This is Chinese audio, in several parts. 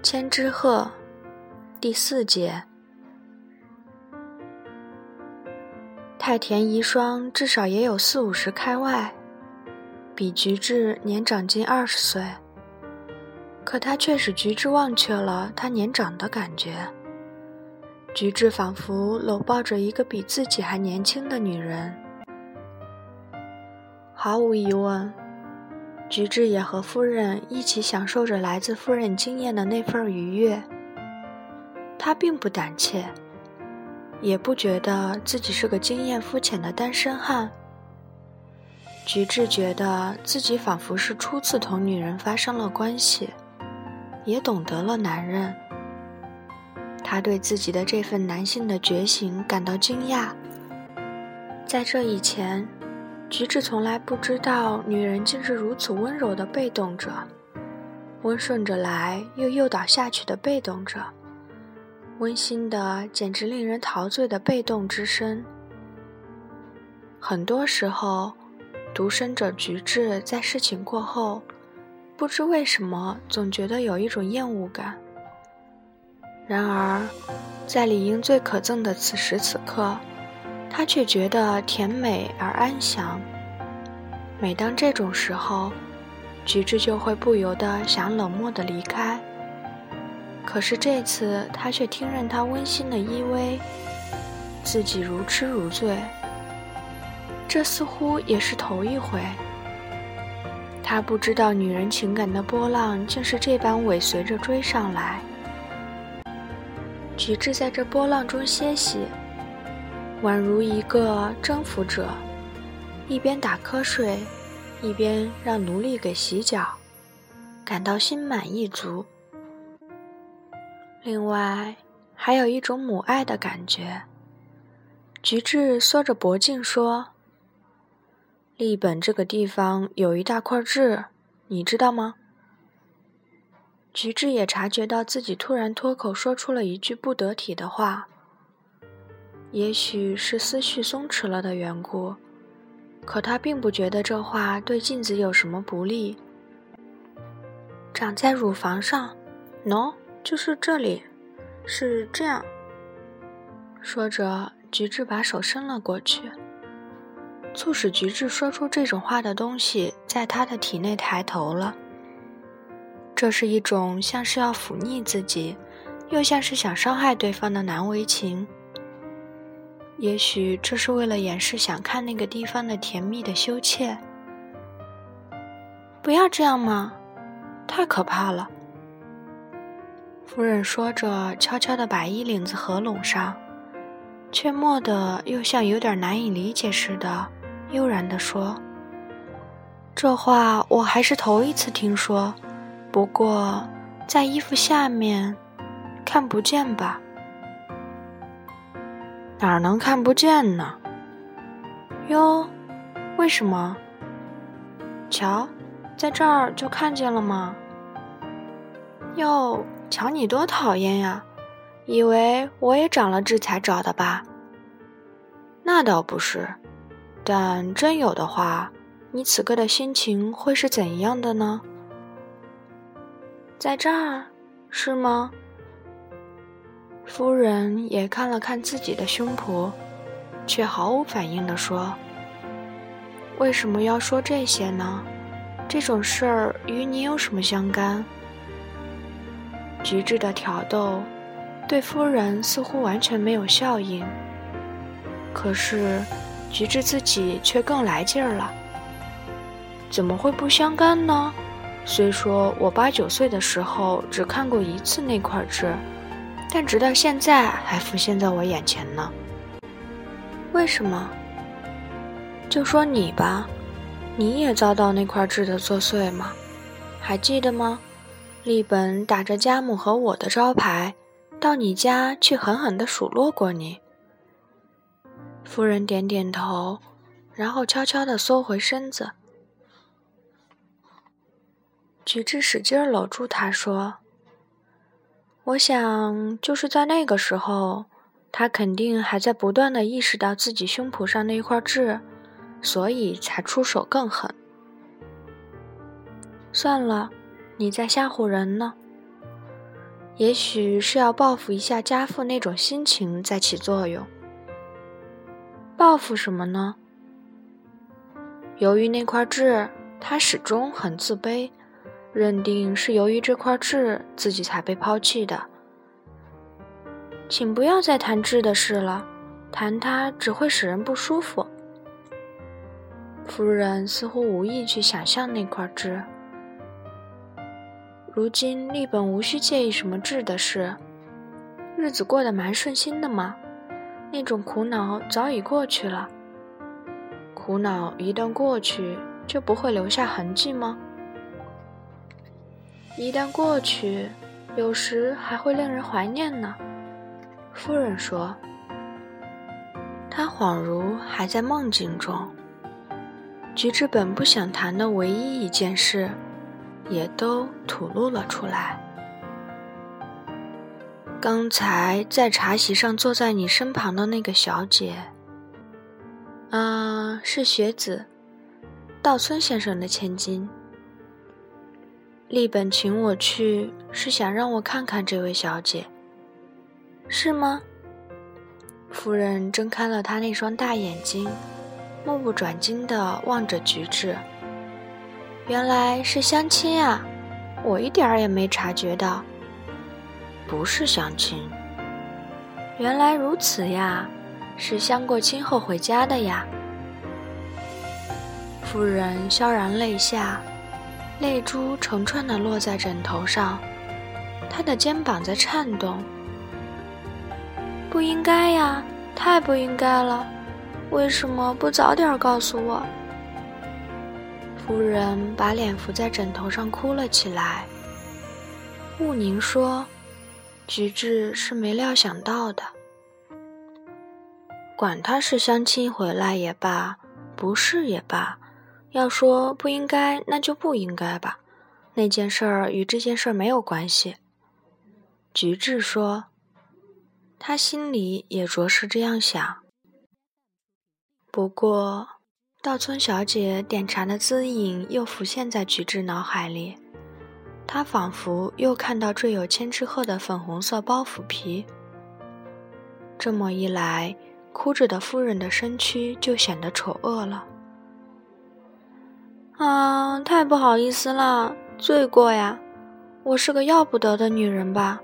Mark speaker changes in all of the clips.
Speaker 1: 千只鹤，第四节。太田遗孀至少也有四五十开外，比菊治年长近二十岁。可他却使菊治忘却了他年长的感觉。菊治仿佛搂抱着一个比自己还年轻的女人。毫无疑问。菊治也和夫人一起享受着来自夫人经验的那份愉悦。他并不胆怯，也不觉得自己是个经验肤浅的单身汉。菊治觉得自己仿佛是初次同女人发生了关系，也懂得了男人。他对自己的这份男性的觉醒感到惊讶。在这以前。菊治从来不知道，女人竟是如此温柔的被动者，温顺着来又诱导下去的被动者，温馨的简直令人陶醉的被动之身。很多时候，独身者菊治在事情过后，不知为什么总觉得有一种厌恶感。然而，在理应最可憎的此时此刻。他却觉得甜美而安详。每当这种时候，菊治就会不由得想冷漠地离开。可是这次，他却听任他温馨的依偎，自己如痴如醉。这似乎也是头一回。他不知道女人情感的波浪竟是这般尾随着追上来。菊治在这波浪中歇息。宛如一个征服者，一边打瞌睡，一边让奴隶给洗脚，感到心满意足。另外，还有一种母爱的感觉。菊治缩着脖颈说：“利本这个地方有一大块痣，你知道吗？”菊治也察觉到自己突然脱口说出了一句不得体的话。也许是思绪松弛了的缘故，可他并不觉得这话对镜子有什么不利。长在乳房上喏，就是这里，是这样。说着，菊治把手伸了过去。促使菊治说出这种话的东西，在他的体内抬头了。这是一种像是要抚逆自己，又像是想伤害对方的难为情。也许这是为了掩饰想看那个地方的甜蜜的羞怯。不要这样嘛，太可怕了。夫人说着，悄悄地把衣领子合拢上，却蓦地又像有点难以理解似的，悠然地说：“这话我还是头一次听说，不过在衣服下面，看不见吧？”哪能看不见呢？哟，为什么？瞧，在这儿就看见了吗？哟，瞧你多讨厌呀！以为我也长了痣才找的吧？那倒不是，但真有的话，你此刻的心情会是怎样的呢？在这儿，是吗？夫人也看了看自己的胸脯，却毫无反应地说：“为什么要说这些呢？这种事儿与你有什么相干？”菊治的挑逗，对夫人似乎完全没有效应。可是，菊治自己却更来劲儿了。怎么会不相干呢？虽说我八九岁的时候只看过一次那块痣。但直到现在还浮现在我眼前呢。为什么？就说你吧，你也遭到那块痣的作祟吗？还记得吗？利本打着家母和我的招牌，到你家去狠狠地数落过你。夫人点点头，然后悄悄地缩回身子。菊治使劲搂住她说。我想，就是在那个时候，他肯定还在不断的意识到自己胸脯上那一块痣，所以才出手更狠。算了，你在吓唬人呢。也许是要报复一下家父那种心情在起作用。报复什么呢？由于那块痣，他始终很自卑，认定是由于这块痣自己才被抛弃的。请不要再谈痣的事了，谈它只会使人不舒服。夫人似乎无意去想象那块痣。如今立本无需介意什么痣的事，日子过得蛮顺心的嘛。那种苦恼早已过去了。苦恼一旦过去，就不会留下痕迹吗？一旦过去，有时还会令人怀念呢。夫人说，她恍如还在梦境中。菊治本不想谈的唯一一件事。也都吐露了出来。刚才在茶席上坐在你身旁的那个小姐，啊，是学子，稻村先生的千金。立本请我去，是想让我看看这位小姐，是吗？夫人睁开了她那双大眼睛，目不转睛地望着菊治。原来是相亲啊！我一点儿也没察觉到。不是相亲。原来如此呀，是相过亲后回家的呀。夫人萧然泪下，泪珠成串的落在枕头上，她的肩膀在颤动。不应该呀，太不应该了！为什么不早点告诉我？夫人把脸伏在枕头上哭了起来。雾宁说：“菊治是没料想到的。管他是相亲回来也罢，不是也罢，要说不应该，那就不应该吧。那件事儿与这件事儿没有关系。”菊治说：“他心里也着实这样想。不过。”稻村小姐点茶的姿影又浮现在菊治脑海里，她仿佛又看到缀有千纸鹤的粉红色包袱皮。这么一来，哭着的夫人的身躯就显得丑恶了。啊，太不好意思了，罪过呀！我是个要不得的女人吧？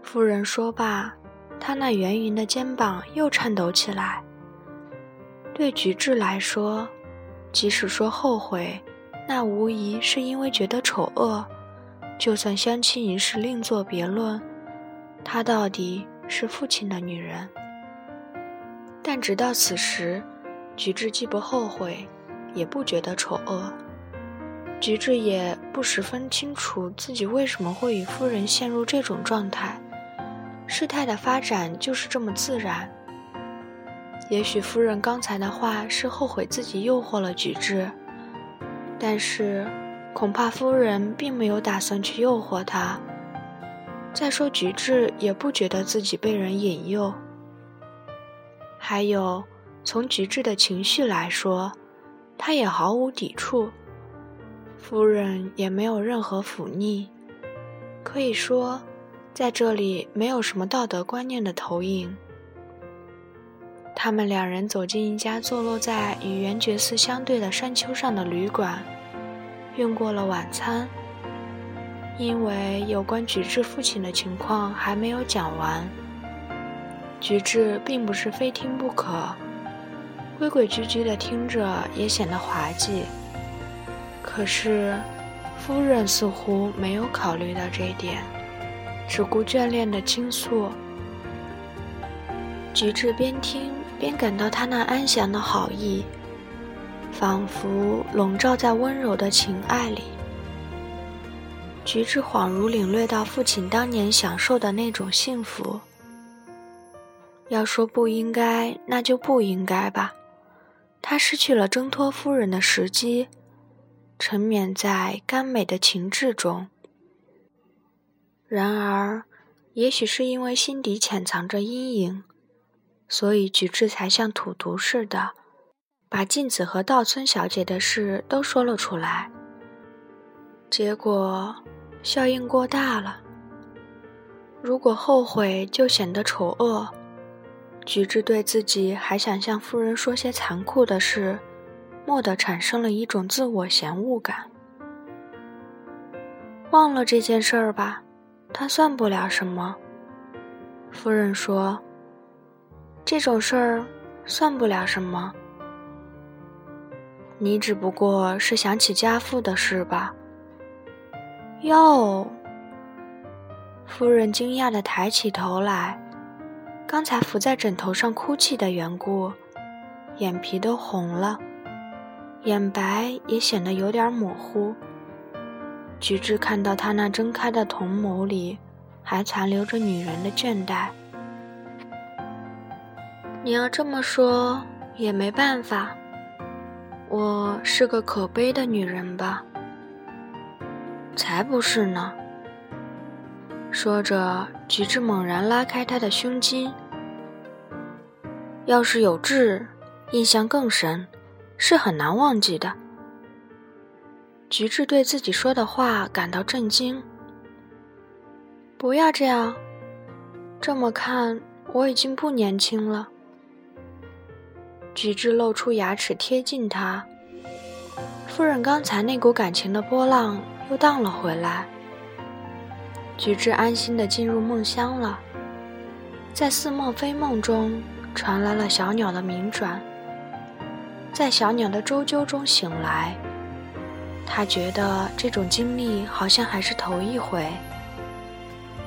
Speaker 1: 夫人说罢，她那圆圆的肩膀又颤抖起来。对菊治来说，即使说后悔，那无疑是因为觉得丑恶。就算相亲一事另作别论，她到底是父亲的女人。但直到此时，菊治既不后悔，也不觉得丑恶。菊治也不十分清楚自己为什么会与夫人陷入这种状态，事态的发展就是这么自然。也许夫人刚才的话是后悔自己诱惑了菊治，但是恐怕夫人并没有打算去诱惑他。再说菊治也不觉得自己被人引诱。还有，从菊治的情绪来说，他也毫无抵触，夫人也没有任何忤逆，可以说，在这里没有什么道德观念的投影。他们两人走进一家坐落在与圆觉寺相对的山丘上的旅馆，用过了晚餐。因为有关菊治父亲的情况还没有讲完，菊治并不是非听不可，规规矩矩的听着也显得滑稽。可是，夫人似乎没有考虑到这一点，只顾眷恋的倾诉。菊治边听。边感到他那安详的好意，仿佛笼罩在温柔的情爱里。菊治恍如领略到父亲当年享受的那种幸福。要说不应该，那就不应该吧。他失去了挣脱夫人的时机，沉湎在甘美的情志中。然而，也许是因为心底潜藏着阴影。所以菊治才像土毒似的，把镜子和稻村小姐的事都说了出来。结果，效应过大了。如果后悔，就显得丑恶。菊治对自己还想向夫人说些残酷的事，蓦地产生了一种自我嫌恶感。忘了这件事儿吧，它算不了什么。夫人说：“这种事儿算不了什么。你只不过是想起家父的事吧？”哟。夫人惊讶地抬起头来，刚才伏在枕头上哭泣的缘故，眼皮都红了，眼白也显得有点模糊。菊治看到他那睁开的瞳眸里，还残留着女人的倦怠。你要这么说也没办法，我是个可悲的女人吧？才不是呢。说着，菊治猛然拉开他的胸襟。要是有痣，印象更深，是很难忘记的。菊治对自己说的话感到震惊。不要这样，这么看我已经不年轻了。菊治露出牙齿贴近他。夫人刚才那股感情的波浪又荡了回来。菊治安心地进入梦乡了，在似梦非梦中传来了小鸟的鸣转，在小鸟的啾啾中醒来。他觉得这种经历好像还是头一回，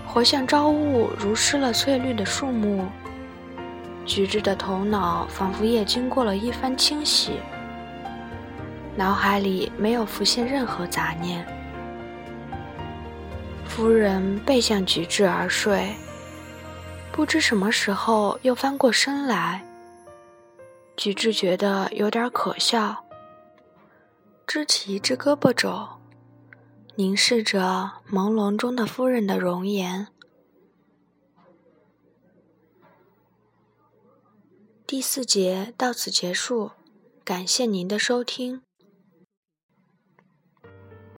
Speaker 1: 活像朝雾如湿了翠绿的树木。菊治的头脑仿佛也经过了一番清洗，脑海里没有浮现任何杂念。夫人背向菊治而睡，不知什么时候又翻过身来。菊治觉得有点可笑，支起一只胳膊肘，凝视着朦胧中的夫人的容颜。第四节到此结束，感谢您的收听。